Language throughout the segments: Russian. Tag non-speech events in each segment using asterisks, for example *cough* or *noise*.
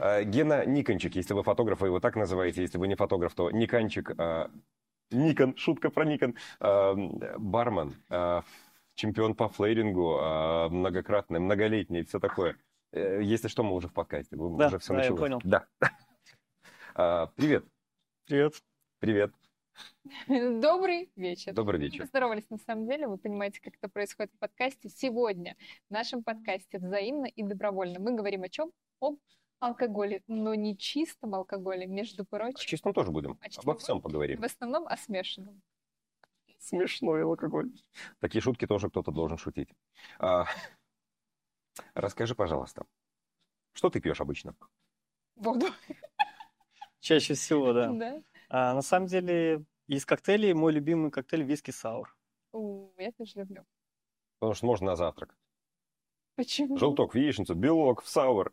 А, Гена Никончик, если вы фотограф, вы его так называете, если вы не фотограф, то Никончик, а, Никон, шутка про Никон, а, бармен, чемпион по флейрингу, многократный, многолетний, все такое. Э, Если что, мы уже в подкасте, вы- Да, уже все да, я началось. понял. Да. Привет, Привет. привет, Добрый вечер. добрый Мы вечер. поздоровались на самом деле, вы понимаете, как это происходит в подкасте. Сегодня в нашем подкасте взаимно и добровольно мы говорим о чем? Об алкоголе, но не чистом алкоголе, между О прочим, чистом тоже будем, О чистом обо всем поговорим. в основном о смешанном. Смешной алкоголь. Такие шутки тоже кто-то должен шутить. А, Расскажи, пожалуйста, что ты пьешь обычно? Воду. Чаще всего, да. Да? А, на самом деле, из коктейлей мой любимый коктейль виски саур. У, я тоже люблю. Потому что можно на завтрак. Почему? Желток в яичницу, белок в саур.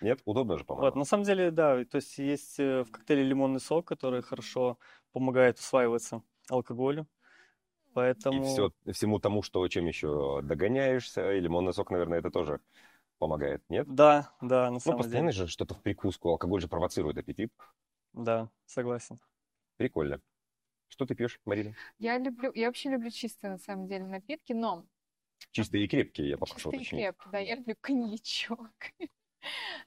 Нет? Удобно же, Вот, по-моему. на самом деле, да, то есть есть э, в коктейле лимонный сок, который хорошо помогает усваиваться алкоголю. И Поэтому все, всему тому, что чем еще догоняешься, и лимонный сок, наверное, это тоже помогает, нет? да, да, на Ну, самом постоянно деле, же что-то в прикуску. Алкоголь же провоцирует аппетит. да, согласен. Прикольно. Что ты пьешь, Марина? Я люблю, я вообще люблю чистые на самом деле напитки, но Чистые и крепкие, я попрошу Чистый и крепкий, да, я люблю коньячок.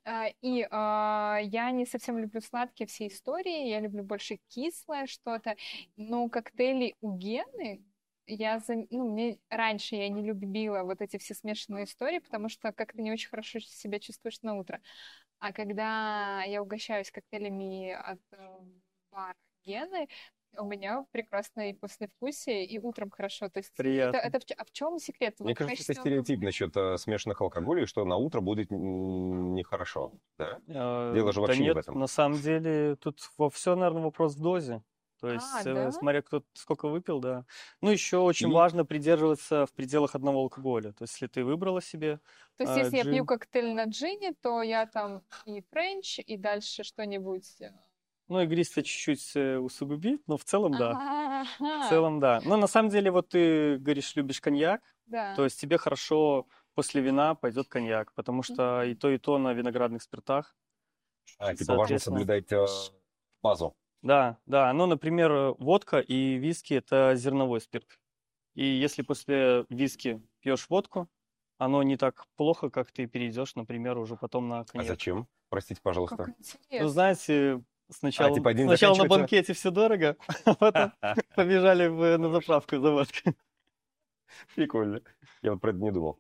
А, И а, я не совсем люблю сладкие все истории, я люблю больше кислое что-то, но коктейли у Гены я, за- ну, мне раньше я не любила вот эти все смешанные истории, потому что как-то не очень хорошо себя чувствуешь на утро. А когда я угощаюсь коктейлями от э, бара Гены, у меня прекрасное и послевкусие, и утром хорошо. То есть это, Приятно. это в чё- а в чем секрет? Мне Вот кажется, это качество стереотип насчет э, смешанных алкоголей, что на утро будет нехорошо. Да? А, Дело же да вообще не в нет, этом. на самом деле тут во все, наверное, вопрос в дозе. То есть, А, э, да? смотря кто сколько выпил, да. Ну, еще очень И- важно придерживаться в пределах одного алкоголя. То есть, если ты выбрала себе, То есть, а, если я пью джин. коктейль на джине, то я там и French, и дальше что-нибудь. Ну, игристого чуть-чуть э, усугубить, но в целом, да. В целом, да. Но на самом деле, вот ты говоришь, любишь коньяк, да. то есть тебе хорошо после вина пойдет коньяк, потому что и то, и то на виноградных спиртах. А, типа важно соблюдать э, базу. Да, да. Ну, например, водка и виски – это зерновой спирт. И если после виски пьешь водку, оно не так плохо, как ты перейдешь, например, уже потом на А коньяк. зачем? Простите, пожалуйста. Ну, знаете, сначала, типа один сначала на банкете все дорого, *laughs* а потом *laughs* побежали в- на заправку за водкой. Прикольно. Я вот про это не думал.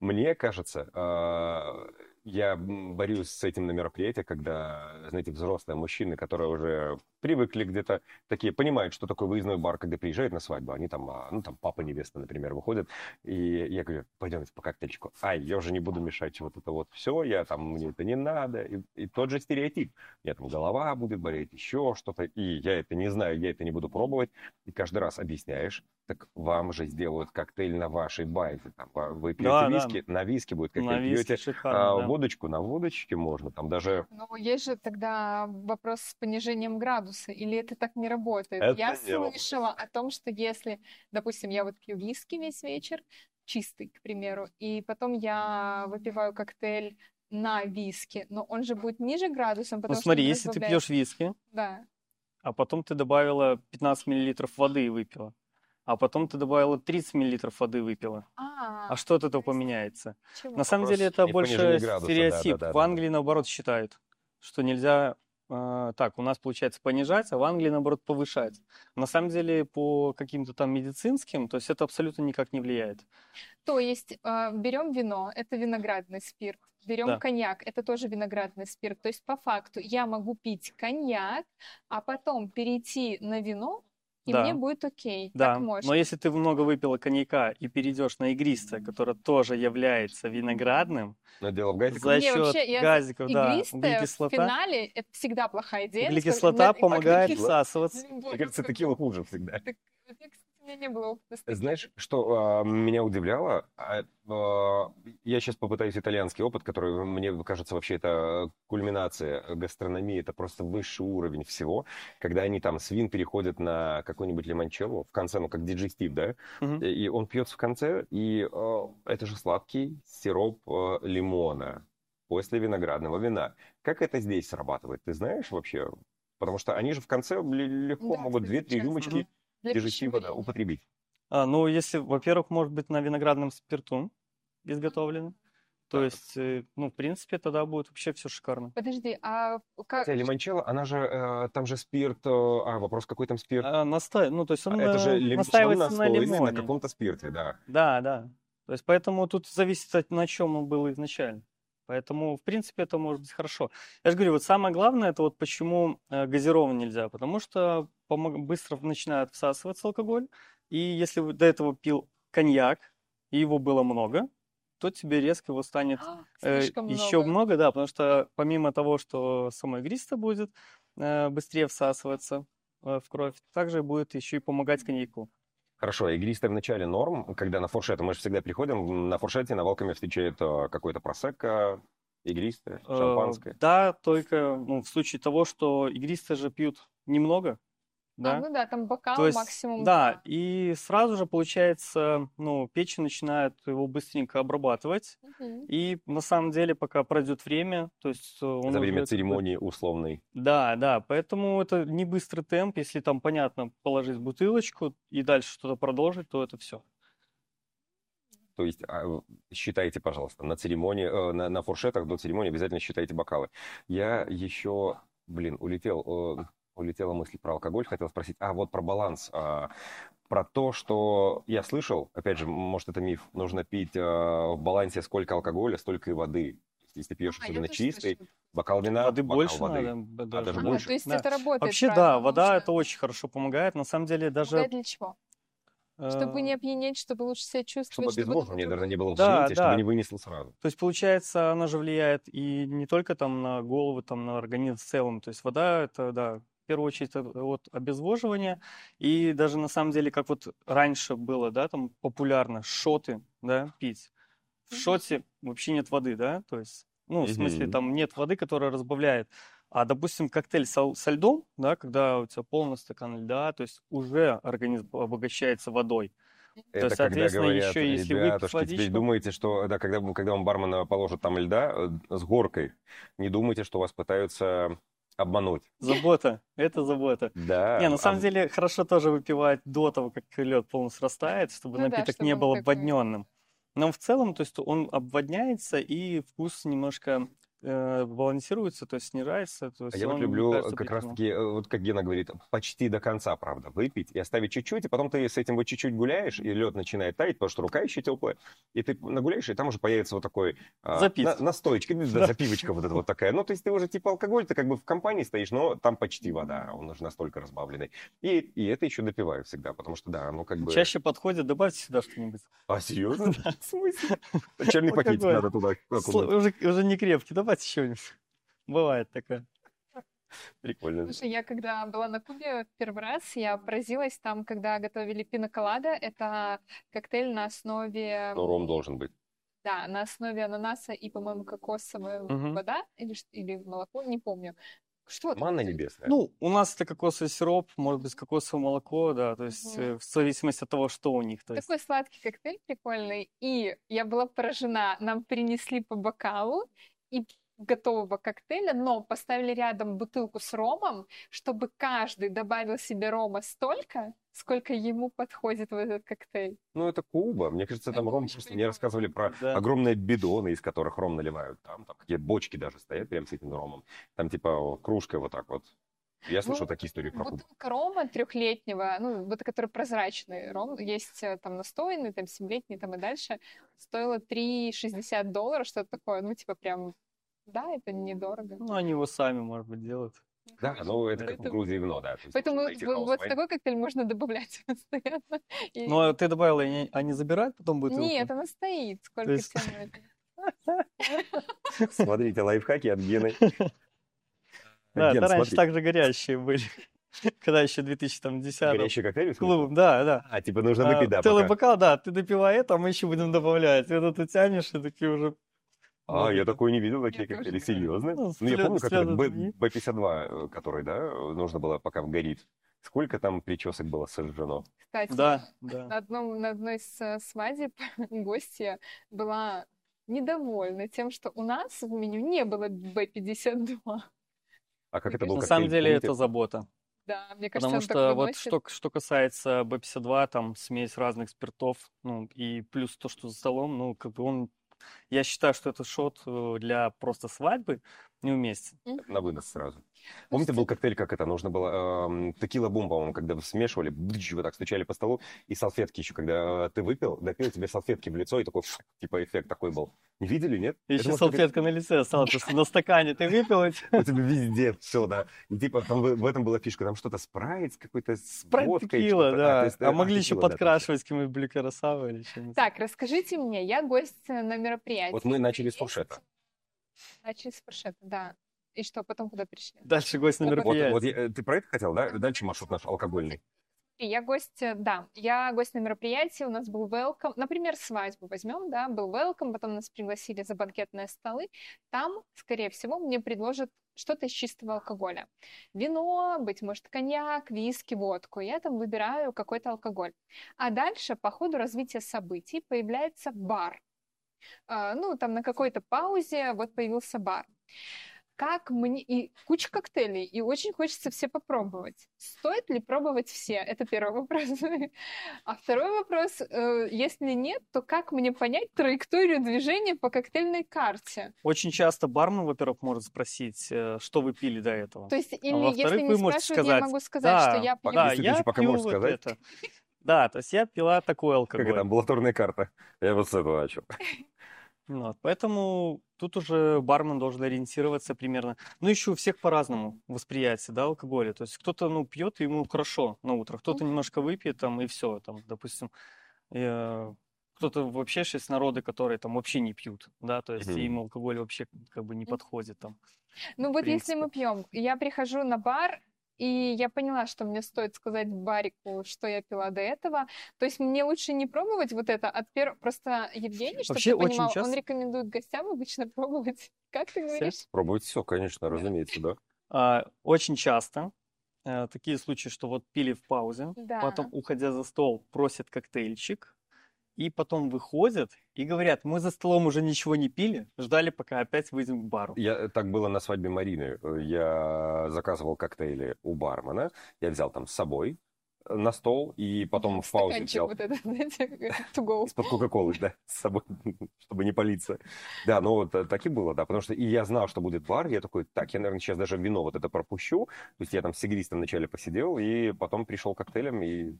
Мне кажется, а, я борюсь с этим на мероприятиях, когда, знаете, взрослые мужчины, которые уже привыкли где-то, такие понимают, что такое выездной бар, когда приезжают на свадьбу, они там, а, ну там папа невеста, например, выходят, и я говорю, пойдемте по коктейльчику. Ай, я уже не буду мешать вот это вот все, я там, мне это не надо. И, и тот же стереотип. Меня там голова будет болеть, еще что-то, и я это не знаю, я это не буду пробовать. И каждый раз объясняешь, так вам же сделают коктейль на вашей базе. Там, вы пьете Да, да. виски, на виски будет На коктейль, виски пьете шикарно, а, да. водочку, на водочке можно, там даже... Но есть же тогда вопрос с понижением градуса, или это так не работает? Это я не работает. слышала о том, что если, допустим, я вот пью виски весь вечер, чистый, к примеру, и потом я выпиваю коктейль на виски, но он же будет ниже градусом, Ну, потому что смотри, он если ты пьешь виски, Да. а потом ты добавила 15 миллилитров воды и выпила, а потом ты добавила 30 миллилитров воды и выпила, А, а что от этого поменяется? чего? На самом Вопрос деле это больше градуса, стереотип. да, да, В да, да. Англии, наоборот, считают, что нельзя... э, так, у нас получается понижать, а в Англии, наоборот, повышать. На самом деле, по каким-то там медицинским, то есть это абсолютно никак не влияет. То есть э, берем вино, это виноградный спирт, берем Да. коньяк, это тоже виноградный спирт. То есть по факту я могу пить коньяк, а потом перейти на вино, и Да. мне будет окей. Да, Так можно. но если ты много выпила коньяка и перейдешь на игристое, которое тоже является виноградным, Но дело в газе. за счет вообще, я газиков, да, Игристое в углекислота, финале это всегда плохая идея. углекислота помогает всасываться. Мне кажется, текила хуже всегда. Так, меня не было опыта. Знаешь, что а, меня удивляло? А, а, я сейчас попытаюсь итальянский опыт, который мне кажется вообще это кульминация гастрономии, это просто высший уровень всего, когда они там с вин переходят на какой-нибудь лимончелло в конце, ну как диджестив, да, Мгм. и он пьет в конце, и а, это же сладкий сироп а, лимона. после виноградного вина. Как это здесь срабатывает? Ты знаешь вообще? Потому что они же в конце легко Да, могут две-три рюмочки Для тяжестивого да, употребить. А, ну, если, во-первых, может быть на виноградном спирту изготовлено. То Так. есть, э, ну, в принципе, тогда будет вообще все шикарно. Подожди, а как... Хотя лимончелло, она же, э, там же спирт, э, а, вопрос, какой там спирт? А, настай, ну, то есть он А это же э, лим- настаивается на настойный на лимоне. каком-то спирте, да. Да, да. То есть поэтому тут зависит от на чем он был изначально. Поэтому, в принципе, это может быть хорошо. Я же говорю, вот самое главное, это вот почему э, газированный нельзя, потому что быстро начинает всасываться алкоголь, и если до этого пил коньяк, и его было много, то тебе резко его станет А, э, еще много. много, да, потому что помимо того, что само игристое будет э, быстрее всасываться э, в кровь, также будет еще и помогать коньяку. Хорошо, игристое в начале норм, когда на фуршет, мы же всегда приходим, на фуршете навалками встречает э, какой-то просекко, игристое, Э, шампанское. Да, только ну, в случае того, что игристые же пьют немного, А, да. ну да, там бокал То есть, максимум. да, и сразу же получается, ну, печень начинает его быстренько обрабатывать, Мгм. и на самом деле, пока пройдет время, то есть э, он За время церемонии условной. Да, да, поэтому это не быстрый темп, если там, понятно, положить бутылочку и дальше что-то продолжить, то это все. То есть а, считайте, пожалуйста, на церемонии, э, на, на фуршетах до церемонии обязательно считайте бокалы. Я еще, блин, улетел, э, улетела мысль про алкоголь, хотел спросить, а вот про баланс, а, про то, что я слышал, опять же, может это миф, нужно пить э, в балансе сколько алкоголя, столько и воды. Если ты пьешь А, особенно чистый, слышала. бокал вина, Воды бокал больше воды. надо, даже даже А, больше. то есть Да. это работает Вообще, да, правильно, вода нужно- это очень хорошо помогает. На самом деле даже Помогает для чего? Чтобы э, не опьянеть, чтобы лучше себя Чтобы чувствовать, чтобы обезвоживание, другой- наверное, не было в Да, жилете, чтобы да. не вынесло сразу. То есть, получается, она же влияет и не только там на голову, там на организм в целом. То есть вода это, да, в первую очередь это от обезвоживания. И даже на самом деле, как вот раньше было, да, там популярно шоты, да, пить. В шоте вообще нет воды, да, то есть, ну, в смысле, там нет воды, которая разбавляет. А, допустим, коктейль со, со льдом, да, когда у тебя полный стакан льда, то есть уже организм обогащается водой. Это есть, когда соответственно, говорят, еще если ребятушки, теперь водичку- думаете, что да, когда, когда вам бармен положит там льда э, с горкой, не думайте, что вас пытаются обмануть. Забота, это забота. Да. Не, на а самом деле хорошо тоже выпивать до того, как лед полностью растает, чтобы Ну да, напиток чтобы не был обводненным. Но в целом, то есть он обводняется и вкус немножко балансируется, то есть снижается. То А есть я вот люблю кажется, как раз-таки, э, вот как Гена говорит, почти до конца, правда, выпить и оставить чуть-чуть, и потом ты с этим вот чуть-чуть гуляешь, и лед начинает таять, потому что рука еще теплая, и ты нагуляешь, и там уже появится вот такой а, Запив. на- настоечка, ну, *laughs* да, Да. запивочка вот эта вот такая. Ну, то есть ты уже типа алкоголь, ты как бы в компании стоишь, но там почти вода, он уже настолько разбавленный. И, и это еще допиваю всегда, потому что, да, ну как бы... Чаще подходит, добавьте сюда что-нибудь. А, серьезно? *laughs* В смысле? Чайный пакетик надо туда. Уже, не крепкий, добавьте что-нибудь. *laughs* Бывает такое. Прикольно. Слушай, я когда была на Кубе в первый раз, я поразилась там, когда готовили пиноколада. Это коктейль на основе, Но ром должен быть. да, на основе ананаса и, по-моему, кокосовая Мгм. вода или, или молоко, не помню. Что это? Манна небесная. Ну, у нас это кокосовый сироп, может быть, кокосовое молоко, да, то есть э, в зависимости от того, что у них. То есть. Такой сладкий коктейль прикольный. И я была поражена. Нам принесли по бокалу и готового коктейля, но поставили рядом бутылку с ромом, чтобы каждый добавил себе рома столько, сколько ему подходит в этот коктейль. Ну, это Куба. Мне кажется, там Это ром просто мне прикольно. рассказывали про Да. огромные бидоны, из которых ром наливают. Там, там какие бочки даже стоят прям с этим ромом. Там типа кружка вот так вот. Я слышал Ну, такие истории про Кубу. Бутылка рома трехлетнего, ну, вот который прозрачный ром, есть э, там настойный, там семилетний, там и дальше, стоила 3,60 долларов, что-то такое, ну, типа прям, да, это недорого. Ну, они его сами, может быть, делают. Да, ну это как в Поэтому- Грузии вино, да. Поэтому вот, такой коктейль можно добавлять *laughs* постоянно. И- Ну, а ты добавила, и они, они забирают потом бутылку? Нет, она стоит, сколько есть-. Смотрите, лайфхаки от Гены. *laughs* Да, Ген, это раньше также горящие были. *laughs* Когда еще 2010 горящий коктейль? в смысле? клубом, да, да. А, типа нужно А, выпить, да, Целый бокал, да, ты допивай это, а мы еще будем добавлять. Это ты тянешь, и такие уже... А, я такой не видел такие коктейли. Серьезно? Ну, Ну, я помню, как этот слезы Б- другие. Б-52, э, который, да, нужно было, пока горит. Сколько там причесок было сожжено? Кстати, Да, на, да. одном, на одной из э, свадеб *laughs* гостья была недовольна тем, что у нас в меню не было Б-52. А как Мне это был На самом деле это забота. Да, мне кажется, Потому что вот что, что касается B52, там смесь разных спиртов, ну и плюс то, что за столом, ну как бы он, я считаю, что этот шот э, для просто свадьбы неуместен. На вынос сразу. Помните, был коктейль, как это? Нужно было эм, текила бум, по-моему, когда смешивали, бдыч, вы так стучали по столу, и салфетки еще, когда э, ты выпил, допил, тебе салфетки в лицо, и такой, фу, типа, эффект такой был. Не видели, нет? И Это еще может быть- салфетка на лице осталась, потому что на стакане ты выпил. *laughs* У тебя везде все, да. И типа там в, в этом была фишка, там что-то спрайт с какой-то с Спрайт водкой, текила, что-то. да. есть, А э, могли еще подкрашивать каким-нибудь блюкарасавой или чем-нибудь. Так, расскажите мне, я гость э, на мероприятии. Вот мы начали с фуршета. Начали с фуршета, да. И что, потом куда пришли? Дальше гость на Вот- Вот, мероприятие. вот я- э, ты про это хотел, да? Дальше маршрут наш алкогольный. Я гость, э, да, я гость на мероприятии, у нас был welcome, например, свадьбу возьмем, да, был welcome, потом нас пригласили за банкетные столы, там, скорее всего, мне предложат что-то из чистого алкоголя. Вино, быть может, коньяк, виски, водку. Я там выбираю какой-то алкоголь. А дальше, по ходу развития событий, появляется бар. А, Ну, там на какой-то паузе вот появился бар. Как мне... И куча коктейлей, и очень хочется все попробовать. Стоит ли пробовать все? Это первый вопрос. *laughs* А второй вопрос, э, если нет, то как мне понять траекторию движения по коктейльной карте? Очень часто бармен, во-первых, может спросить, э, что вы пили до этого. То есть, или А если вы не можете спрашивают, я сказать, могу сказать, что да, я пью. да, я пока пью можешь вот сказать. это. Да, то есть я пила такой Как это, алкоголь. амбулаторная карта. Я вот с этого начал. *laughs* Вот, поэтому тут уже бармен должен ориентироваться примерно. Ну, еще у всех по-разному восприятие, да, алкоголя. То есть кто-то, ну, пьет, и ему хорошо на утро, кто-то немножко выпьет, там, и все, там, допустим, э, кто-то вообще есть народы, которые там вообще не пьют, да, то есть Мгм. им алкоголь вообще как бы не подходит там. Ну вот если мы пьем, я прихожу на бар, и я поняла, что мне стоит сказать барику, что я пила до этого. То есть мне лучше не пробовать вот это от первого... Просто Евгений, чтобы Вообще ты очень понимал, он часто- рекомендует гостям обычно *laughs* пробовать. Как ты говоришь? Пробовать все, конечно, разумеется, да. А, очень часто э, такие случаи, что вот пили в паузе, Да. потом, уходя за стол, просят коктейльчик, и потом выходят и говорят, мы за столом уже ничего не пили, ждали, пока опять выйдем к бару. Я, так было на свадьбе Марины. Я заказывал коктейли у бармена. Я взял там с собой э, на стол, и потом в паузе взял вот этот, *laughs* знаете, из-под Кока-Колы, да, *laughs* с собой, *laughs* чтобы не палиться. Да, ну вот э, так и было, да, потому что и я знал, что будет бар, я такой, так, я, наверное, сейчас даже вино вот это пропущу. То есть я там с игристом вначале посидел, и потом пришел к коктейлям, и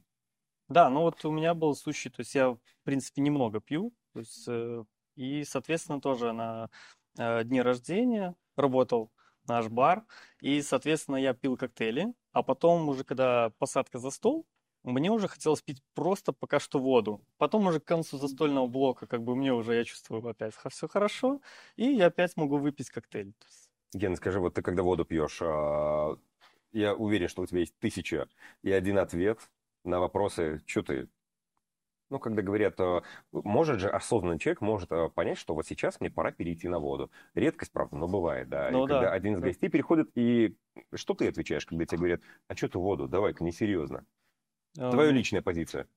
Да, ну вот у меня был случай, то есть я, в принципе, немного пью, то есть, э, и, соответственно, тоже на э, дне рождения работал наш бар, и, соответственно, я пил коктейли, а потом уже, когда посадка за стол, мне уже хотелось пить просто пока что воду. Потом уже к концу застольного блока, как бы мне уже, я чувствую опять все хорошо, и я опять могу выпить коктейль. Ген, скажи, вот ты когда воду пьешь, а, я уверен, что у тебя есть тысяча и один ответ на вопросы, что ты... Ну, когда говорят, а, может же осознанный человек может а, понять, что вот сейчас мне пора перейти на воду. Редкость, правда, но бывает, да. Ну и когда да, один из гостей переходит, и что ты отвечаешь, когда тебе говорят, а что ты воду, давай-ка, несерьезно. э, Твоя личная позиция.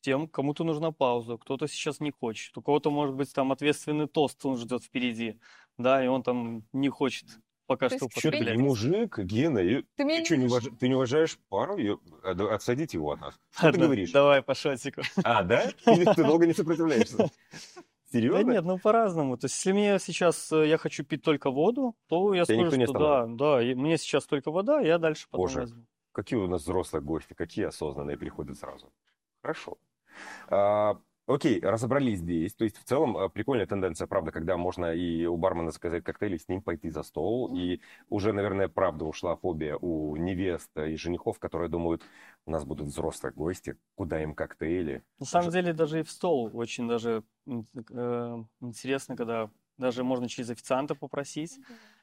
тем, кому-то нужна пауза, кто-то сейчас не хочет, у кого-то, может быть, там ответственный тост он ждет впереди, да, и он там не хочет пока То что Что ты, не мужик, Гена, Ты меня ты, не что, не уваж- ты не уважаешь пару? А, да Отсадите его от нас. Что ты Ладно, говоришь? Давай по шотику. А, да? *laughs* Или ты долго не сопротивляешься? Да Серьезно? нет, ну по-разному. То есть, если мне сейчас э, я хочу пить только воду, то я Тебя скажу, что да, да, мне сейчас только вода, я дальше потом Боже. возьму. Какие у нас взрослые гости, какие осознанные приходят сразу. Хорошо. А, окей, разобрались здесь. То есть, в целом, а, прикольная тенденция, правда, когда можно и у бармена заказать коктейли, с ним пойти за стол. И уже, наверное, правда ушла фобия у невест и женихов, которые думают, у нас будут взрослые гости, куда им коктейли. На самом Ж- деле даже и в стол очень даже э, интересно, когда даже можно через официанта попросить,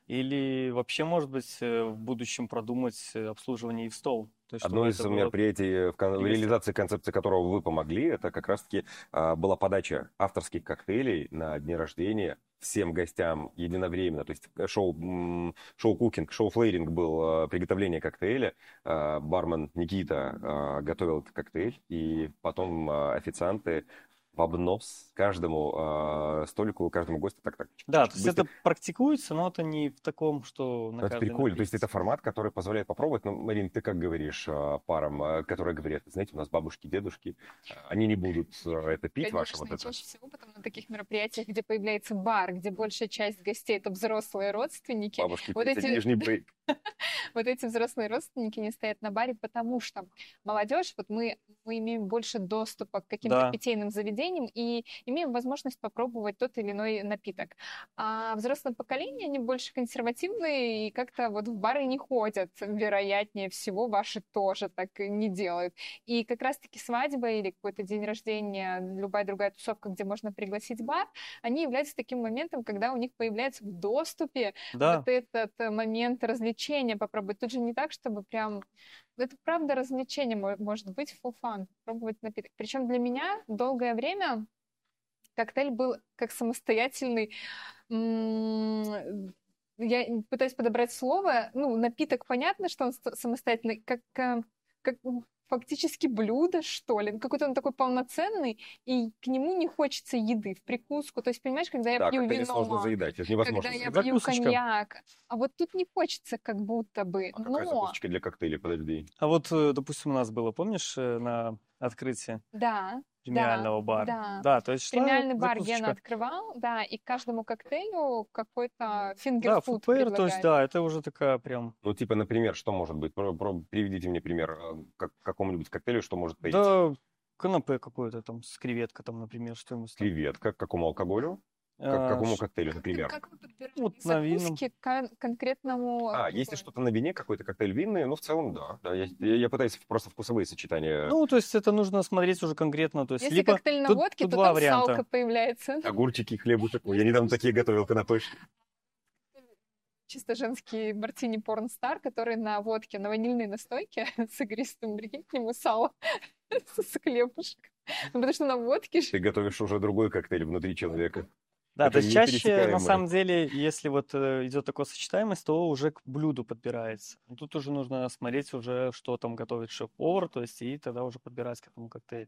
или вообще, может быть, э, в будущем продумать э, обслуживание и в стол. То есть, Одно из было- мероприятий, в, кон- в реализации концепции которого вы помогли, это как раз-таки а, была подача авторских коктейлей на дне рождения всем гостям единовременно. То есть э, шоу, шоу- cooking, шоу- flairing был а, приготовление коктейля. А, бармен Никита а, готовил этот коктейль, и потом официанты поднос каждому э, столику, каждому гостю. Так, так. Да, то есть быстро. это практикуется, но это не в таком, что на это прикольно. То есть это формат, который позволяет попробовать. Ну, Марин, ты как говоришь э, парам, э, которые говорят, знаете, у нас бабушки, дедушки, они не будут э, это пить, ваше вот это. чаще всего потом на таких мероприятиях, где появляется бар, где большая часть гостей это взрослые родственники, Бабушки, вот эти- нижний брейк. *laughs* вот эти взрослые родственники не стоят на баре, потому что молодежь, вот мы, мы имеем больше доступа к каким-то питейным заведениям и имеем возможность попробовать тот или иной напиток. А взрослое поколение, они больше консервативные и как-то вот в бары не ходят, вероятнее всего, ваши тоже так не делают. И как раз-таки свадьба или какой-то день рождения, любая другая тусовка, где можно пригласить бар, они являются таким моментом, когда у них появляется в доступе Да, вот этот момент развлечения попробовать. Тут же не так, чтобы прям... Это правда развлечение мо- может быть, full fun, пробовать напиток. Причем для меня долгое время коктейль был как самостоятельный... Я пытаюсь подобрать слово. Ну, напиток, понятно, что он ст- самостоятельный, как, э, как фактически блюдо, что ли. Какой-то он такой полноценный, и к нему не хочется еды в прикуску. То есть, понимаешь, когда я Да, пью вино... сложно заедать, это невозможно. Когда я пью Закусочка. коньяк, а вот тут не хочется как будто бы, А какая но, закусочка для коктейлей, подожди. а вот, э, допустим, у нас было, помнишь, э, на открытии да, премиального бара? да. Да, то есть премиальный бар закусочка. Гена открывал, да, и к каждому коктейлю какой-то Да, фингерфуд фудпейр, то есть, да, это уже такая прям... Ну, типа, например, что может быть? Про- про- Приведите мне пример э, как, какому-нибудь коктейлю, что может быть. Да, канапе какое-то там с креветкой, там, например, что-нибудь. Креветка, к какому алкоголю? Как, к А, какому коктейлю, например? как вы подбираете Вот на винном. закуски к кон- конкретному А, если что-то на вине, какой-то коктейль винный, ну, в целом, да. да я, я- пытаюсь просто вкусовые сочетания. Ну, то есть это нужно смотреть уже конкретно, то есть Если либо... коктейль на тут- водке, тут то там варианта. салка появляется. Огурчики, хлебушек. Я недавно такие готовил канапешки. Чисто женский мартини порнстар, который на водке, на ванильной настойке *laughs* с игристым, прикинь, к нему сало с хлебушком. Ну, потому что на водке же Ты готовишь уже другой коктейль внутри человека. Да, Это то есть чаще, на самом деле, если вот э, идет такая сочетаемость, то уже к блюду подбирается. Тут уже нужно смотреть уже, что там готовит шеф-повар, то есть и тогда уже подбирать к этому коктейль.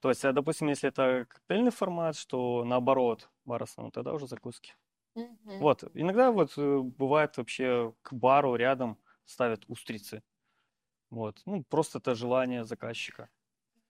То есть, а, допустим, если это коктейльный формат, что наоборот, бар основной, тогда уже закуски. Мгм. Вот, иногда вот э, бывает вообще к бару рядом ставят устрицы. Вот, ну, просто это желание заказчика.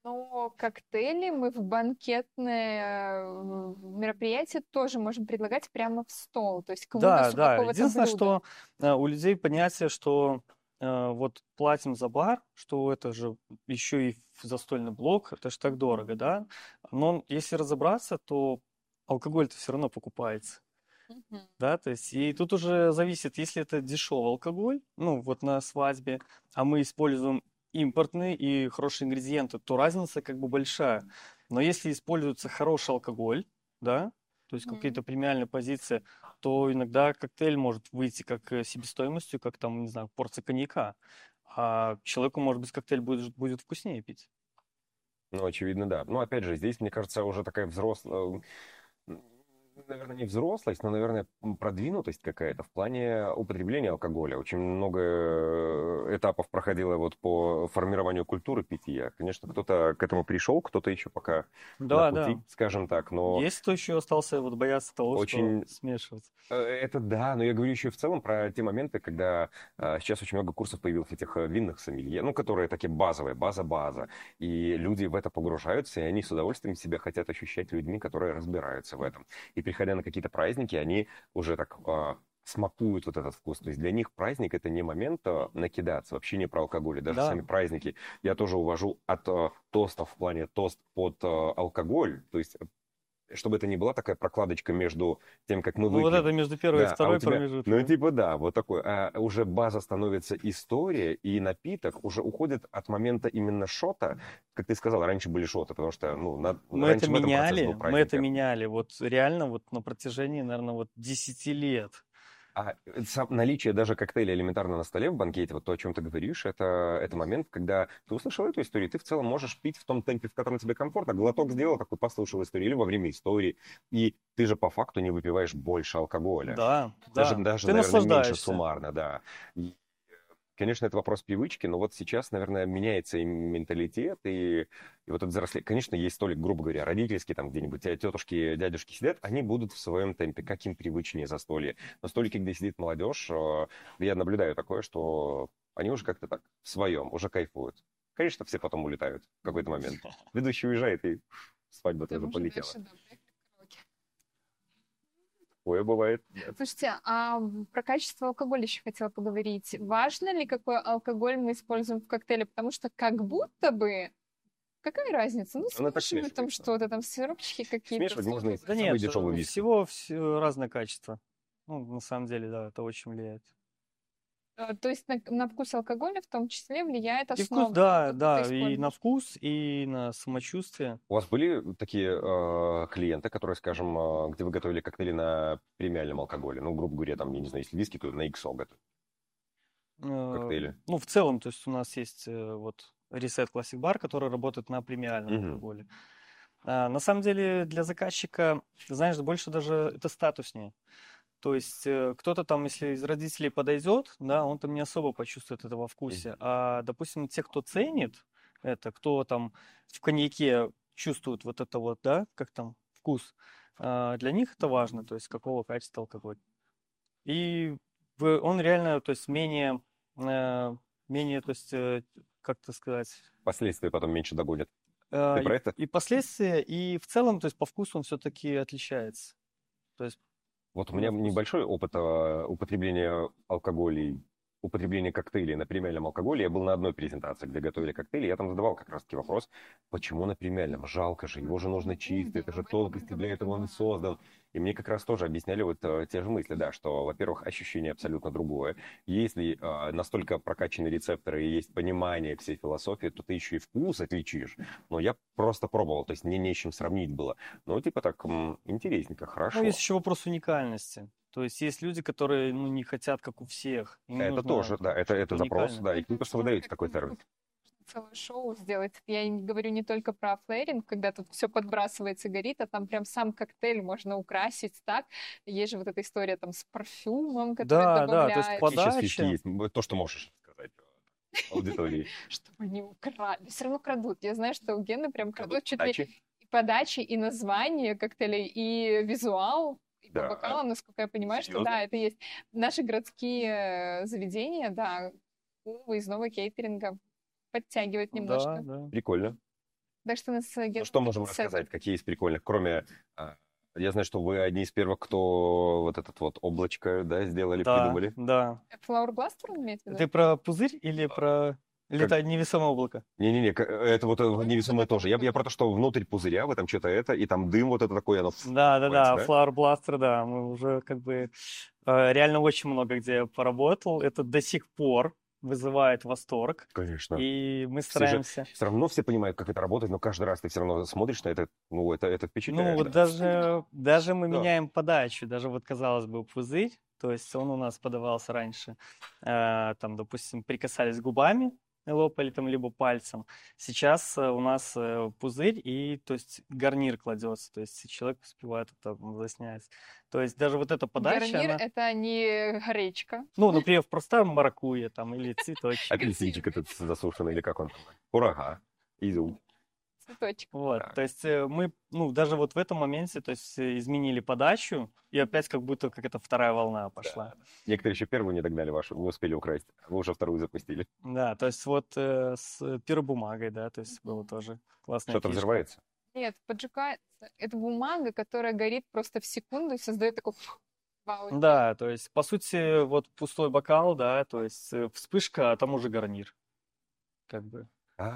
Но коктейли мы в банкетное мероприятие тоже можем предлагать прямо в стол, то есть к Да, да. Единственное, блюда. что э, у людей понятие, что э, вот платим за бар, что это же еще и застольный блок, это же так дорого, да? Но если разобраться, то алкоголь-то все равно покупается, Мгм. да? То есть и тут уже зависит, если это дешевый алкоголь, ну вот на свадьбе, а мы используем импортные и хорошие ингредиенты, то разница как бы большая. Но если используется хороший алкоголь, да, то есть Мгм. какие-то премиальные позиции, то иногда коктейль может выйти как э, себестоимостью, как там, не знаю, порция коньяка. А человеку, может быть, коктейль будет, будет вкуснее пить. Ну, очевидно, да. Ну, опять же, здесь, мне кажется, уже такая взрослая, наверное, не взрослость, но, наверное, продвинутость какая-то в плане употребления алкоголя. Очень много э, этапов проходило вот по формированию культуры питья. Конечно, кто-то к этому пришел, кто-то еще пока Да, на пути, да. скажем так, но... Есть кто еще остался вот бояться того, Очень- что смешиваться. Э, Это да, но я говорю еще в целом про те моменты, когда э, сейчас очень много курсов появилось этих э, винных сомелье, ну, которые такие базовые, база-база, и люди в это погружаются, и они с удовольствием себя хотят ощущать людьми, которые разбираются в этом. И приходя на какие-то праздники, они уже так э, смакуют вот этот вкус. То есть для них праздник это не момент э, накидаться, вообще не про алкоголь, и даже Да. сами праздники я тоже увожу от э, тостов в плане тост под э, алкоголь, то есть чтобы это не была такая прокладочка между тем, как мы Ну, вот это между первой да, и а второй тебя- промежуток. Ну, типа, да, вот такой. А уже база становится история, и напиток уже уходит от момента именно шота. Как ты сказал, раньше были шоты, потому что, ну, на- Мы раньше это меняли, мы это меняли. Вот реально вот на протяжении, наверное, вот 10 лет. А сам- наличие даже коктейля элементарно на столе в банкете, вот то, о чем ты говоришь, это, это момент, когда ты услышал эту историю, ты в целом можешь пить в том темпе, в котором тебе комфортно. Глоток сделал, такой послушал историю, или во время истории. И ты же по факту не выпиваешь больше алкоголя. Да, Даже, да. даже Ты наверное, меньше суммарно, да. И, Конечно, это вопрос привычки, но вот сейчас, наверное, меняется и менталитет, и, и вот это взрослее. Конечно, есть столик, грубо говоря, родительский, там где-нибудь тетушки, дядюшки сидят, они будут в своем темпе, как им привычнее за столе. Но столики, где сидит молодежь, э, я наблюдаю такое, что они уже как-то так в своем, уже кайфуют. Конечно, все потом улетают в какой-то момент. *laughs* Ведущий уезжает, и свадьба тоже полетела. Такое бывает. Слушайте, а про качество алкоголя еще хотела поговорить. Важно ли, какой алкоголь мы используем в коктейле? Потому что как будто бы Какая разница? Ну, Она смешивают там смешивается. что-то, там сиропчики какие-то. Смешивать можно и Да самый нет, дешевый э, виски. всего, все разное качество. Ну, на самом деле, да, это очень влияет. Э, То есть на, на вкус алкоголя в том числе влияет И основа. вкус, да, да, и на вкус, и на самочувствие. У вас были такие э, клиенты, которые, скажем, э, где вы готовили коктейли на премиальном алкоголе? Ну, грубо говоря, там, я не знаю, если виски, то на XO готовят Э, коктейли. Ну, в целом, то есть у нас есть э, вот Reset Classic Bar, который работает на премиальном Мгм. алкоголе. А, на самом деле для заказчика, знаешь, больше даже это статуснее. То есть э, кто-то там, если из родителей подойдет, да, он там не особо почувствует этого вкуса. А, допустим, те, кто ценит это, кто там в коньяке чувствует вот это вот, да, как там вкус, а, для них это важно, то есть какого качества алкоголь. И он реально, то есть менее, э, менее, то есть, э, как это сказать, Последствия потом меньше догонят. э, Ты про и, это? и последствия, и в целом, то есть по вкусу он все-таки отличается. То есть Вот у меня небольшой опыт э, употребления алкоголей, употребления коктейлей на премиальном алкоголе. Я был на одной презентации, где готовили коктейли. Я там задавал как раз-таки вопрос, почему на премиальном? Жалко же, его же нужно чистить, это же тонкости для этого он создан. И мне как раз тоже объясняли вот э, те же мысли, да, что, во-первых, ощущение абсолютно другое. Если э, настолько прокачаны рецепторы и есть понимание всей философии, то ты еще и вкус отличишь. Но я просто пробовал, то есть мне не с чем сравнить было. Ну, типа так, м, интересненько, хорошо. Ну, есть еще вопрос уникальности. То есть есть люди, которые ну, не хотят, как у всех. Им Это нужно тоже, да, это, это запрос, да, и вы даете такой сервис. целое шоу сделать. Я не говорю не только про флэринг, когда тут все подбрасывается, горит, а там прям сам коктейль можно украсить так. Есть же вот эта история там с парфюмом, который Да, да, то есть добавляет, Подача. есть? То, что можешь сказать аудитории. *laughs* чтобы не украли. Все равно крадут. Я знаю, что у Гены прям крадут чуть ли Подачи. и подачи, и название коктейлей, и визуал, и по Да. бокалам, насколько я понимаю, что Серьезно? да, это есть. Наши городские э, заведения, да, у выездного кейтеринга подтягивают немножко. Да, да. Прикольно. Так что у нас э, Ну, что можем Сет. рассказать? Какие из прикольных? Кроме... а, Я знаю, что вы одни из первых, кто вот этот вот облачко, да, сделали, Да, придумали. да. Flower Blaster вы имеете в виду? Ты про пузырь или про летать невесомое облако? Не-не-не, к- это вот э, невесомое тоже. Я, я про то, что внутрь пузыря, вы там что-то это, и там дым вот это такое, оно... ф- Да, да, да, Понимаете, Flower Blaster, да, мы уже как бы э, реально очень много где поработал. Это до сих пор вызывает восторг, Конечно. и мы Все же стараемся. все равно все понимают, как это работает, но каждый раз ты все равно смотришь на это, ну, это, это впечатляет. Ну, вот да. даже, даже мы Да. меняем подачу, даже вот, казалось бы, пузырь, то есть он у нас подавался раньше, э, там, допустим, прикасались губами, лопали там либо пальцем. Сейчас э, у нас э, пузырь и, то есть, гарнир кладется, то есть человек успевает это заснять. То есть даже вот эта подача, Гарнир она- это не гречка. ну, например, просто маракуйя там или цветочек. Апельсинчик этот засушенный, или как он там? Курага. Изюм. Цветочек. Вот, Да. то есть э, мы, ну, даже вот в этом моменте, то есть э, изменили подачу, и опять как будто какая-то вторая волна пошла. Некоторые еще первую не догнали вашу, не успели украсть. а Вы уже вторую запустили. Да, то есть вот э, с пиробумагой, да, то есть было тоже классная Что-то взрывается? Нет, поджигается. Это бумага, которая горит просто в секунду и создает такой вау. Да, то есть, по сути, вот пустой бокал, да, то есть э, вспышка, а там уже гарнир. Как бы.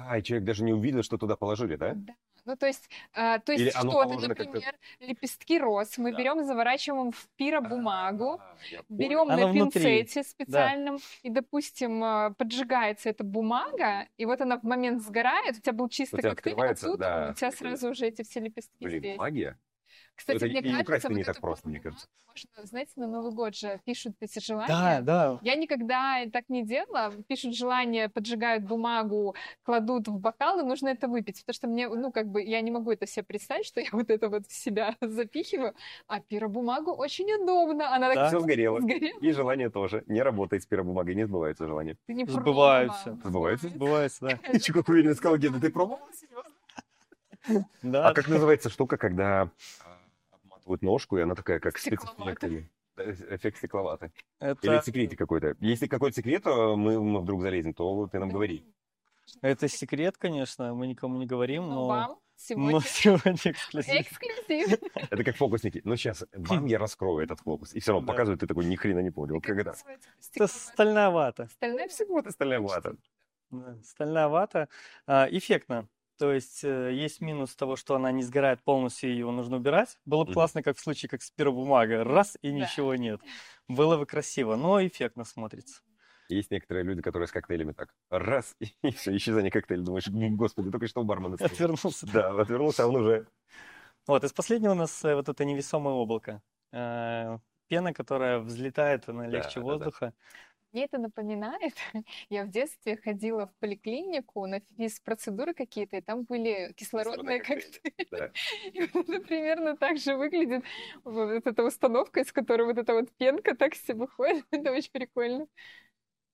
А, и человек даже не увидел, что туда положили, да? Да. Ну, то есть, а, то есть что-то, как-то- например, лепестки роз мы Да. берем, заворачиваем в пиробумагу, А, берем Оно на внутри, пинцете специальном, и, допустим, а, поджигается эта бумага, и вот она в момент сгорает, у тебя был чистый коктейль, а тут да, у тебя сразу уже эти все лепестки Блин, здесь. магия. Кстати, Это мне и кажется, украсть-то не вот так эту просто, мне кажется. Можно, знаете, на Новый год же пишут эти Да, желания. да. Я никогда так не делала. Пишут желание, поджигают бумагу, кладут в бокал, и нужно это выпить. Потому что мне, ну, как бы, я не могу это себе представить, что я *laughs* вот это вот в себя запихиваю. А пиробумагу очень удобно. Она Да. *laughs* так Все сгорело. сгорела. И желание тоже. Не работает с пиробумагой, не сбывается желание. Ты не Сбываются. Сбываются? Сбывается, да. Чего как уверенно сказал Гена, ты пробовал? Да, А как называется штука, когда обматывают ножку, и она такая, как или- Эффект стекловатый. Или это, секретик какой-то. Если какой-то секрет, то мы, мы вдруг залезем, то ты нам говори. это секрет, конечно, мы никому не говорим, Ну, но, вам но сегодня сегодня эксклюзив. эксклюзив. *laughs* Это как фокусники. Ну, сейчас вам я раскрою этот фокус. И все равно Да. показывают, ты такой, ни хрена не понял. Как? Это Стекловатая. стальная вата. Стальная Всего ты стальная вата. Да, Стальная вата. А, эффектно. То есть э, есть минус того, что она не сгорает полностью, и его нужно убирать. Было бы классно, как в случае, как с пиробумагой. Раз, и Да. ничего нет. *laughs* Было бы красиво, но эффектно смотрится. Есть некоторые люди, которые с коктейлями так раз, и все, исчезание коктейля. Думаешь, «М, господи, только что у бармена стоял». Отвернулся. Да, отвернулся, а он уже... Вот, из последнего у нас э, вот это невесомое облако. Э, Пена, которая взлетает, она легче да, да. воздуха. Мне это напоминает, *laughs* я в детстве ходила в поликлинику на физпроцедуры какие-то, и там были кислородные коктейли, коктейли. *laughs* да. И вот это примерно так же выглядит вот эта установка, из которой вот эта вот пенка так себе выходит. *laughs* Это очень прикольно.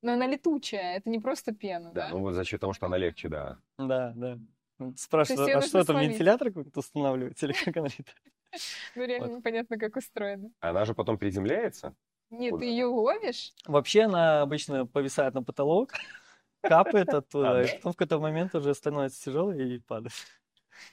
Но она летучая, это не просто пена, Да, да? ну вот за счет того, что она легче, да. Да, да. Ну, Спрашивают, а что там, словить. вентилятор какой-то устанавливаете или как она летает? Ну реально Вот. непонятно, как устроено. Она же потом приземляется. Нет, ты ее ловишь, Вообще она обычно повисает на потолок, *laughs* капает *laughs* оттуда, и потом в какой-то момент уже становится тяжелой и падает. *laughs*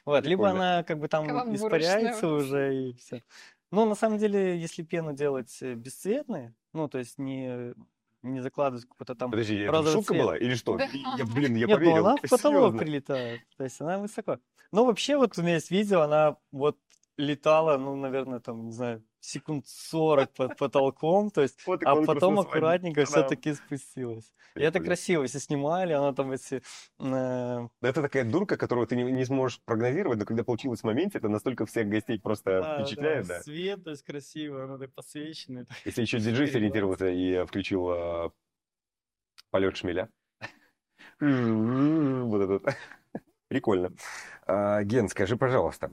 Вот, либо она как бы там испаряется уже и все. Ну, на самом деле, если пену делать э, бесцветной, ну, то есть не, не закладывать какой-то там... Подожди, это шутка цвет. была или что? Да. Я, блин, я Нет, ну поверил. она в потолок Серьезно. прилетает, то есть она высоко. Ну, вообще, вот у меня есть видео, она вот летала, ну, наверное, там, не знаю, секунд 40 под *laughs* потолком, то есть Вот а потом аккуратненько Та-дам. все-таки спустилась. И это красиво, если снимали, она там эти... э, Да Это такая дурка, которую ты не, не сможешь прогнозировать, но когда получилось в моменте, это настолько всех гостей просто да, впечатляет, да, да. Свет, то есть красиво, она так подсвеченная. *laughs* Если еще диджей сориентировался и включил э, полет шмеля. *laughs* Вот этот. Прикольно. А, Ген, скажи, пожалуйста,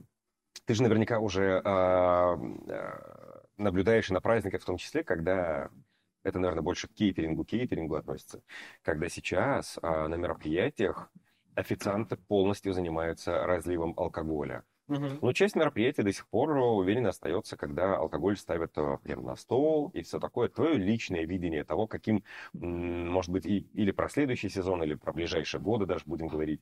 ты же наверняка уже а, а, наблюдаешь и на праздниках в том числе, когда это, наверное, больше к кейтерингу, кейтерингу относится, когда сейчас а, на мероприятиях официанты полностью занимаются разливом алкоголя. Мгм. Но часть мероприятий до сих пор уверенно остается, когда алкоголь ставят э, прямо на стол и все такое. Твое личное видение того, каким, может быть, и, или про следующий сезон, или про ближайшие годы даже будем говорить,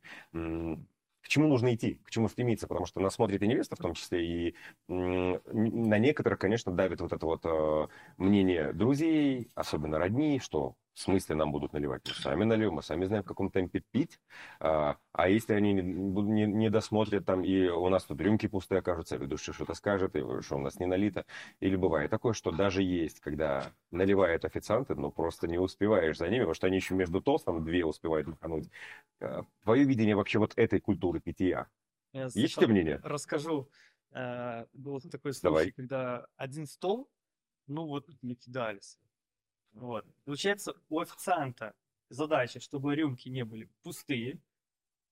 к чему нужно идти, к чему стремиться, потому что нас смотрит и в том числе, и на некоторых, конечно, давит вот это вот э, мнение друзей, особенно родней, что в смысле нам будут наливать, мы сами нальем, мы сами знаем, в каком темпе пить, а, а если они не, не- не досмотрят там, и у нас тут рюмки пустые окажутся, ведущий что-то скажет, и что у нас не налито. Или бывает такое, что даже есть, когда наливают официанты, но просто не успеваешь за ними, потому что они еще между тостом две успевают махануть. А, Твое видение вообще вот этой культуры питья? Я Есть сначала мнение? Расскажу. Э, Был такой Давай. случай, когда один стол, ну вот не кидались. Вот. Получается, у официанта задача, чтобы рюмки не были пустые.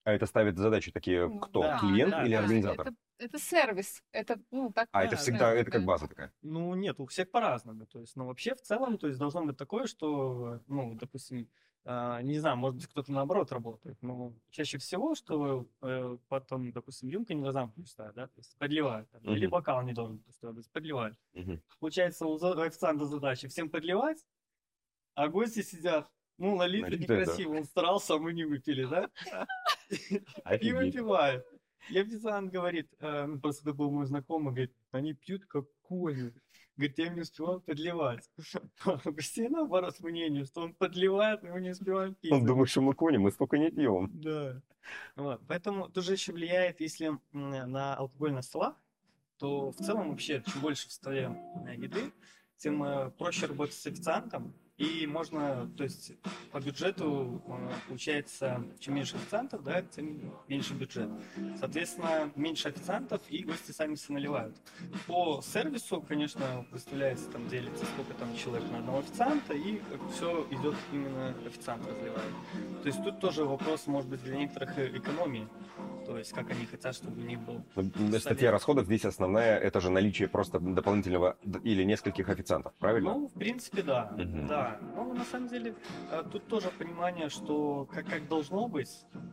А это ставит задачи такие, Ну, кто? да, Клиент да, или да, организатор? Это, это сервис. Это, ну, так. А, это да, всегда, да, это как база такая. Ну, нет, у всех по-разному. То есть, но вообще в целом, то есть должно быть такое, что, ну, допустим, а, не знаю, может быть, кто-то наоборот работает, но чаще всего, что э, потом, допустим, рюмка не должна быть пустая, да, то есть подливают, там, или Мгм. бокал не должен быть пустой, то есть подливают. Мгм. Получается, у официанта задача всем подливать, а гости сидят, ну, Налито, да. некрасиво, он старался, а мы не выпили, да? И Офигеть. выпивают. И официант говорит, э, ну, просто это был мой знакомый, говорит, они пьют как кони. Говорит, я не успеваю подливать. А *laughs* у гостей наоборот мнение, что он подливает, но не успеваем пить. Он думает, что мы кони, мы столько не пьем. Да. Вот. Поэтому тоже еще влияет, если м, на алкоголь на столах, то в целом вообще, чем больше в столе э, еды, тем э, проще работать с официантом, и можно, то есть по бюджету э, получается, чем меньше официантов, да, тем меньше бюджет. Соответственно, меньше официантов и гости сами все наливают. По сервису, конечно, выставляется, там делится, сколько там человек на одного официанта, и все идет именно официант разливает. То есть тут тоже вопрос, может быть, для некоторых э, экономии. То есть, как они хотят, чтобы у них был... Ну, статья расходов здесь основная, это же наличие просто дополнительного или нескольких официантов, правильно? Ну, в принципе, да. Угу. Да. Но на самом деле э, тут тоже понимание, что как, как должно быть,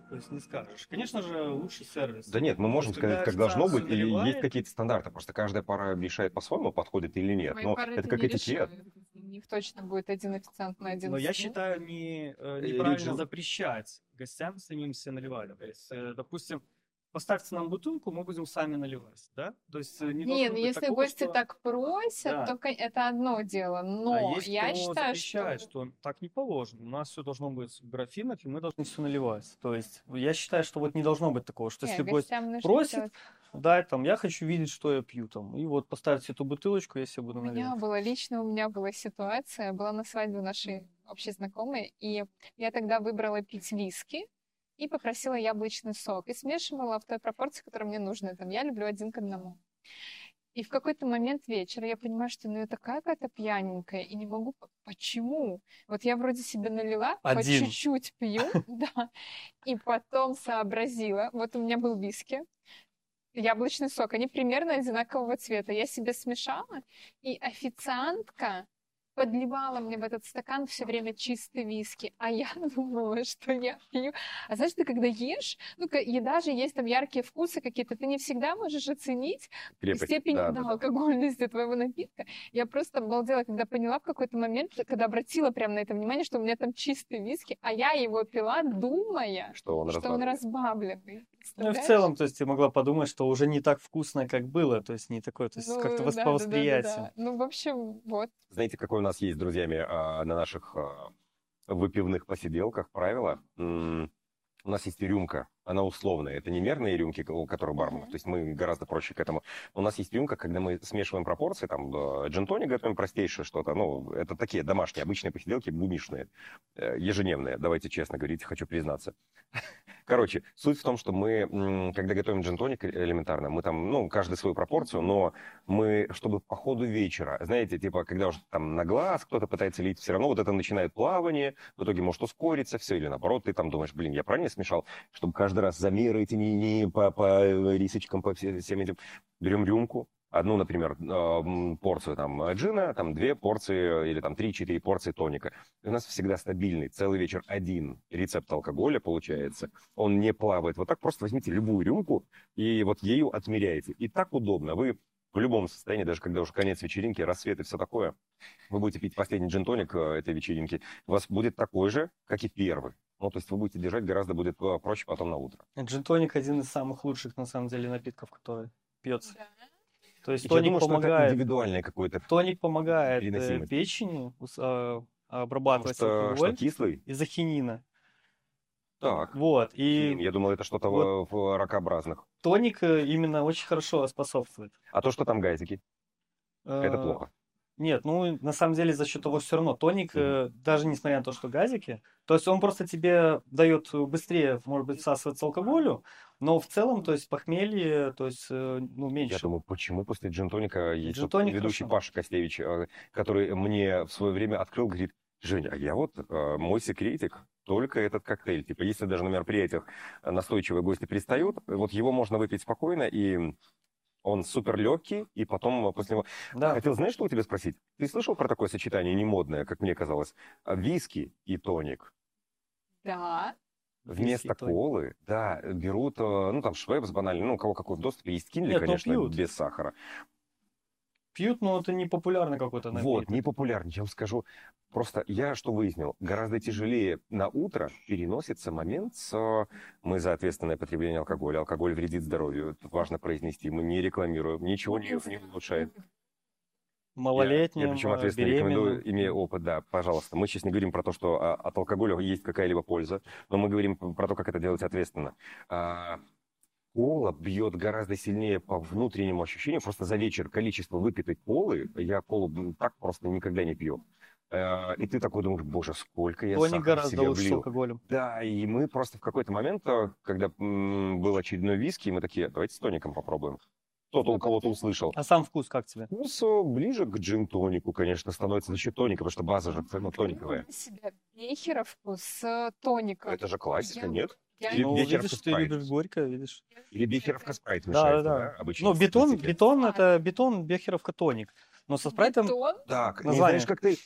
то есть не скажешь. Конечно же, лучший сервис. Да нет, мы можем сказать, как должно быть, или есть какие-то стандарты. Просто каждая пара решает по-своему, подходит или нет. Мои Но это как этикет. У них точно будет один официант на один Но я считаю, не, э, неправильно запрещать гостям самим все наливали. То есть, э, допустим, поставьте нам бутылку, мы будем сами наливать, да? То есть э, не Нет, ну если такого, гости что... так просят, да. то это одно дело. Но а есть я кто считаю, запрещает, что... что так не положено. У нас все должно быть в графинах, и мы должны все наливать. То есть я считаю, что вот не должно быть такого, что Нет, если гость просит, делать. да, там, я хочу видеть, что я пью там, и вот поставьте эту бутылочку, я себе буду наливать. У меня была лично, у меня была ситуация, была на свадьбе нашей общей знакомой, и я тогда выбрала пить виски, и попросила яблочный сок. И смешивала в той пропорции, которая мне нужна. Там, я люблю один к одному. И в какой-то момент вечера я понимаю, что ну я такая какая-то пьяненькая, и не могу... Почему? Вот я вроде себе налила, Один. по чуть-чуть пью, *laughs* да, и потом сообразила. Вот у меня был виски, яблочный сок, они примерно одинакового цвета. Я себе смешала, и официантка подливала мне в этот стакан все время чистый виски, а я *laughs* думала, что я пью. А знаешь, ты когда ешь, ну, еда же есть там яркие вкусы какие-то, ты не всегда можешь оценить Крепость, степень да, да, да. алкогольности твоего напитка. Я просто обалдела, когда поняла в какой-то момент, когда обратила прямо на это внимание, что у меня там чистый виски, а я его пила, думая, что он, что он разбавленный. Ну, в целом, то есть ты могла подумать, что уже не так вкусно, как было, то есть не такое, то есть ну, как-то да, по восприятию. Да, да, да. Ну, в общем, вот. Знаете, какой у нас есть с друзьями а, на наших а, выпивных посиделках правило? У нас есть рюмка, она условная. Это не мерные рюмки, у которых барменов. То есть мы гораздо проще к этому. У нас есть рюмка, когда мы смешиваем пропорции, там, джентони готовим простейшее что-то. Ну, это такие домашние, обычные посиделки, бумишные, э, ежедневные. Давайте честно говорить, хочу признаться. Короче, суть в том, что мы, когда готовим джентоник элементарно, мы там, ну, каждый свою пропорцию, но мы, чтобы по ходу вечера, знаете, типа, когда уже там на глаз кто-то пытается лить, все равно вот это начинает плавание, в итоге может ускориться все, или наоборот, ты там думаешь, блин, я правильно смешал, чтобы каждый раз замеры эти не, не по, по рисочкам, по всем этим. Берем рюмку, одну, например, порцию там джина, там две порции или там три-четыре порции тоника. И у нас всегда стабильный целый вечер один рецепт алкоголя получается. Он не плавает. Вот так просто возьмите любую рюмку и вот ею отмеряете. И так удобно. Вы в любом состоянии, даже когда уже конец вечеринки, рассвет и все такое, вы будете пить последний джин-тоник э, этой вечеринки, у вас будет такой же, как и первый. Ну, то есть вы будете держать гораздо будет э, проще потом на утро. Джин-тоник один из самых лучших, на самом деле, напитков, который пьется. Да. То есть тоник думаю, помогает. индивидуальное какое-то. Тоник помогает печени обрабатывать что, алкоголь что кислый? из-за хинина. Так. Вот. И я думал, это что-то вот. в ракообразных. Тоник э, именно очень хорошо способствует. А то, что там газики, это плохо. Нет, ну на самом деле за счет того все равно тоник, mm-hmm. даже несмотря на то, что газики, то есть он просто тебе дает быстрее, может быть, всасываться алкоголю, но в целом, то есть похмелье, то есть, э, ну, меньше. Я думаю, почему после джин-тоника есть джин ведущий хорошо. Паша Костевич, э, который мне в свое время открыл, говорит, Женя, а я вот, мой секретик, только этот коктейль. Типа, если даже на мероприятиях настойчивые гости пристают, вот его можно выпить спокойно, и он супер легкий, и потом после него... Да. Хотел, знаешь, что у тебя спросить? Ты слышал про такое сочетание немодное, как мне казалось? А, виски и тоник. Да. Вместо колы, да, берут, э, ну, там, швепс банально, ну, у кого какой в доступе есть кинли, Нет, ну, конечно, без сахара. Пьют, но это не популярно какой-то напиток. Вот, не популярно, я вам скажу. Просто я что выяснил, гораздо тяжелее на утро переносится момент с... Мы за ответственное потребление алкоголя. Алкоголь вредит здоровью, это важно произнести. Мы не рекламируем, ничего не, не улучшает. Малолетним, я, я причем ответственно рекомендую, имея опыт, да, пожалуйста. Мы сейчас не говорим про то, что а, от алкоголя есть какая-либо польза, но мы говорим про то, как это делать ответственно. Кола бьет гораздо сильнее по внутреннему ощущению. Просто за вечер количество выпитой колы, я колу так просто никогда не пью. Э, И ты такой думаешь, боже, сколько я Тоник сахара гораздо себя лучше с влил. алкоголем. Да, и мы просто в какой-то момент, э, когда был очередной виски, мы такие, давайте с тоником попробуем. Кто-то у кого-то услышал. А сам вкус как тебе? Вкус э, ближе к джин-тонику, конечно, становится за счет тоника, потому что база же цельно тониковая. Попробуй себе бехеровку с тоником. Это же классика, Я- нет? Я Ну, бехеровка видишь, ты спрайт. любишь горькое, видишь. Или бехеровка спрайт Да, мешает, да, да, да. обычно Ну, бетон, бетон это бетон, бехеровка тоник. Но со спрайтом, Бетон. Так, не Название. знаешь, коктейль.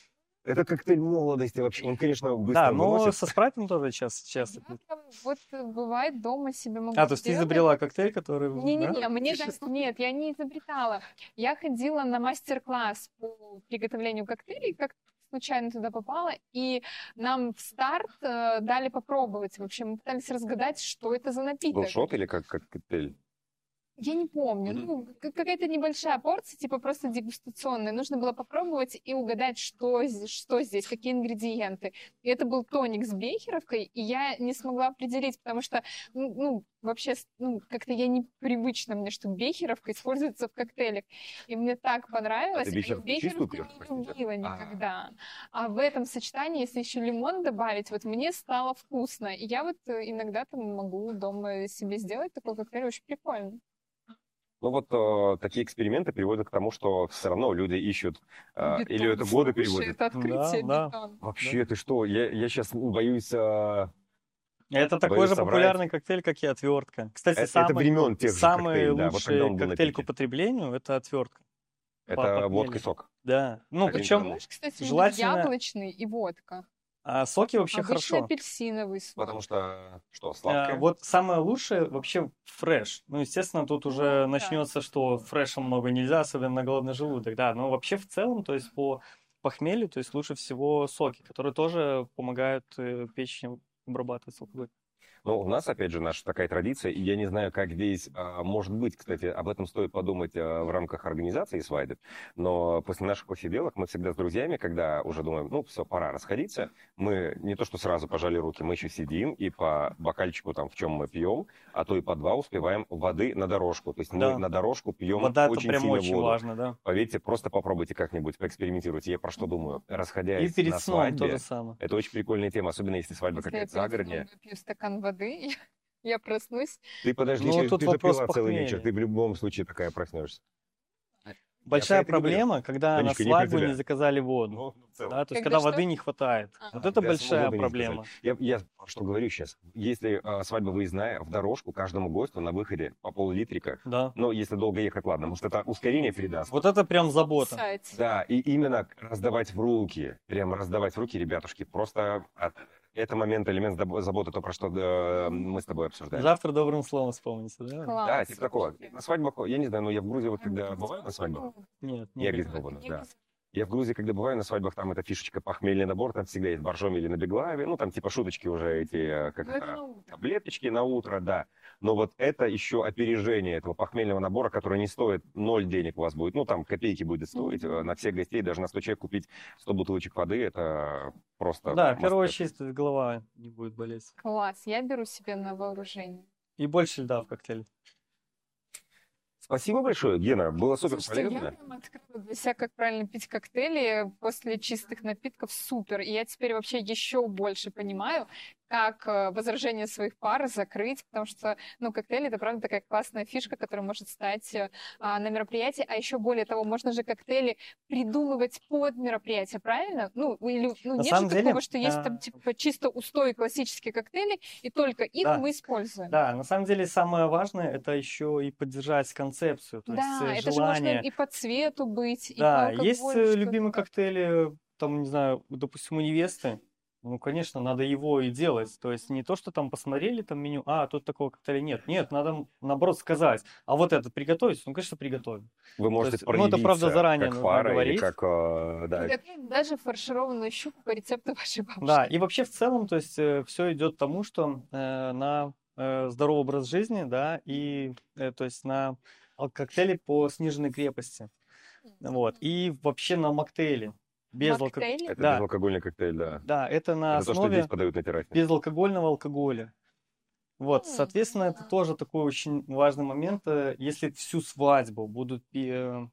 Это коктейль молодости вообще. Он, конечно, быстро да, но выносит. со спрайтом тоже часто, часто. Я прям вот э, бывает дома себе могу А, то есть ты изобрела коктейль, который... Не-не-не, да? мне даже нет, я не изобретала. Я ходила на мастер-класс по приготовлению коктейлей, как случайно туда попала, и нам в старт э, дали попробовать. В общем, мы пытались разгадать, что это за напиток. Был шот или как, коктейль? Я не помню. Мгм. Ну, какая-то небольшая порция, типа просто дегустационная. Нужно было попробовать и угадать, что, з- что здесь, какие ингредиенты. И это был тоник с бехеровкой, и я не смогла определить, потому что, ну, ну, вообще, ну, как-то я непривычно мне, что бехеровка используется в коктейлях. И мне так понравилось. А ты пьёшь, не любила А. никогда. А в этом сочетании, если еще лимон добавить, вот мне стало вкусно. И я вот э, иногда там могу дома себе сделать такой коктейль, очень прикольно. Ну вот э, такие эксперименты приводят к тому, что все равно люди ищут, э, Бетон. или это годы Слушай, приводят. Это открытие Да, да. Вообще, ты что? Я, я сейчас боюсь... э, Это такой же соврать. популярный коктейль, как и отвертка. Кстати, Э, это самый, времен тех же самый коктейлей, да, вот лучший коктейль к употреблению – это отвертка. Это водка и сок. Да. Ну, Один причем желательно- яблочный и водка. А, соки вообще Обычно хорошо. апельсиновый сок. Потому что, что, А, сладкое? вот самое лучшее вообще фреш. Ну, естественно, тут уже да. начнется, что фреша много нельзя, особенно на голодный желудок. Да, но вообще в целом, то есть по похмелью, то есть лучше всего соки, которые тоже помогают э, печени обрабатывать алкоголь. Ну, у нас, опять же, наша такая традиция, и я не знаю, как здесь а, может быть, кстати, об этом стоит подумать а, в рамках организации свадеб, но после наших посиделок мы всегда с друзьями, когда уже думаем, ну, все, пора расходиться, мы не то что сразу пожали руки, мы еще сидим и по бокальчику там, в чем мы пьем, а то и по два успеваем воды на дорожку. То есть мы Да. на дорожку пьем Вода это очень прям сильно очень воду. важно, да. Поверьте, просто попробуйте как-нибудь, поэкспериментируйте. Я про что думаю? И Расходясь перед на сном то свадьбе, же самое. это очень прикольная тема, особенно если свадьба какая-то загородная. выпью стакан воды, *laughs* я проснусь. Ты подожди, Ну, ты, тут ты же вопрос пила целый вечер, ты в любом случае такая проснешься. Большая это говорю. проблема, когда на свадьбу не заказали воду. Ну, целом. Да, то есть Когда воды не хватает. А. Вот это большая проблема. Я, я что говорю сейчас. Если а, свадьба выездная, в дорожку каждому гостю на выходе по пол-литрика. Да. Но если долго ехать, ладно, может это ускорение придаст. Вот это прям забота. Да, и именно раздавать в руки, прямо раздавать в руки, ребятушки, просто от- это момент, элемент забо- заботы, то, про что да, мы с тобой обсуждаем. Завтра добрым словом вспомните, да? Класс. Да, типа такого. На свадьбах, я не знаю, но я в Грузии вот когда бываю на свадьбах, Нет, я нет. газированно, Не да. Я в Грузии, когда бываю на свадьбах, там эта фишечка похмельный набор, там всегда есть боржоми или на беглаве, ну там типа шуточки уже эти, э, как Ну, это таблеточки на утро, да. Но вот это еще опережение этого похмельного набора, который не стоит ноль денег у вас будет, ну там копейки будет стоить э, на всех гостей, даже на 100 человек купить 100 бутылочек воды, это просто... Да, в первую очередь голова не будет болеть. Класс, я беру себе на вооружение. И больше льда в коктейле. Спасибо большое, Гена, было супер Слушайте, я полезно. прям открыла для себя, как правильно пить коктейли после чистых напитков. Супер. И я теперь вообще еще больше понимаю, как э, возражение своих пар закрыть, потому что, ну, коктейли это правда такая классная фишка, которая может стать э, а, на мероприятии, а еще более того, можно же коктейли придумывать под мероприятие, правильно? Ну, или ну, На нет же деле, такого, что есть а, там типа чисто устой классические коктейли, и только их Да. мы используем. Да, на самом деле самое важное это еще и поддержать концепцию, то Да, есть это же можно и по цвету быть, и Да, по есть алкоголю э, любимые коктейли, там, не знаю, допустим, у невесты. Ну, конечно, надо его и делать. То есть не то, что там посмотрели там меню, а, тут такого коктейля нет. Нет, надо наоборот сказать. А вот этот приготовить? Ну, конечно, приготовим. Вы можете есть, ну, это, правда, заранее как нужно говорить. как... э, да, даже фаршированную щуку по рецепту вашей бабушки. Да, и вообще в целом, то есть все идет к тому, что э, на э, здоровый образ жизни, да, и э, то есть на коктейли по сниженной крепости. Вот. И вообще на моктейли. Без алко- Моктейли? Это да. безалкогольный коктейль, да. Да, это на Это то, что основе здесь подают на террасе. безалкогольного алкоголя. Вот, соответственно, это тоже такой очень важный момент. э, Если всю свадьбу будут пи- э,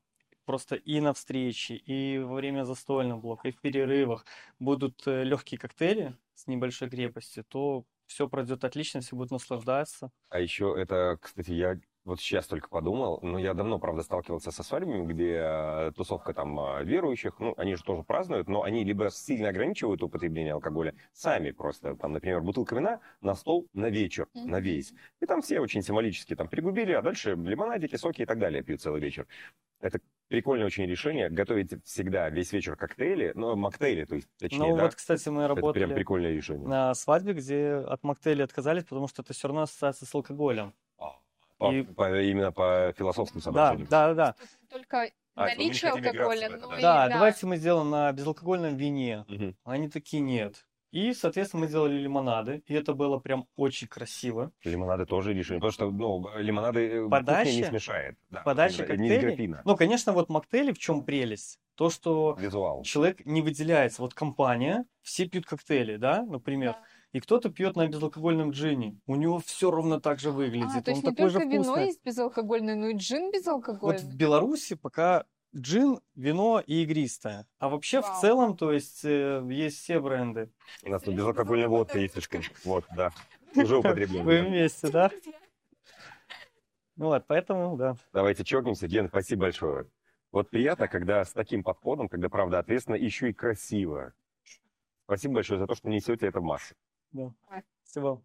просто и на встрече, и во время застольного блока, и в перерывах будут легкие коктейли с небольшой крепостью, то все пройдет отлично, все будут наслаждаться. А еще это, кстати, я вот сейчас только подумал, но я давно, правда, сталкивался со свадьбами, где э, тусовка там э, верующих, ну, они же тоже празднуют, но они либо сильно ограничивают употребление алкоголя, сами просто, там, например, бутылка вина на стол на вечер, mm-hmm. на весь. И там все очень символически там пригубили, а дальше лимонадики, соки и так далее пьют целый вечер. Это прикольное очень решение. Готовить всегда весь вечер коктейли, ну, моктейли, то есть, точнее, Ну, да? вот, кстати, мы Это работали прям прикольное решение. на свадьбе, где от моктейлей отказались, потому что это все равно ассоциация с алкоголем. По- И- по- именно по философским Да, соображениям. да, да. Это Только А, наличие алкоголя, ну да. и Да, да. давайте мы сделаем на безалкогольном вине. Мгм. Они такие нет. И, соответственно, мы сделали лимонады, и это было прям очень красиво. Лимонады тоже решение, потому что, ну, лимонады э, Подача- не смешает. Да, подача коктейлей. Ну, конечно, вот моктейли в чем прелесть? То, что Визуал. человек не выделяется. Вот компания, все пьют коктейли, да, например, Да. И кто-то пьет на безалкогольном джине. У него все ровно так же выглядит. А, то есть Он не такой же только вино вкусный. есть безалкогольное, но и джин Вот безалкогольный. в Беларуси пока джин, вино и игристое. А вообще в Вау. целом, то есть э, есть все бренды. У нас тут безалкогольная водка есть, слишком. Вот, да. Уже Вы употребление. вместе, да? Ну вот, поэтому, да. Давайте чокнемся. Ген, спасибо большое. Вот приятно, когда с таким подходом, когда правда ответственно, еще и красиво. Спасибо большое за то, что несете это в массы. да. Спасибо.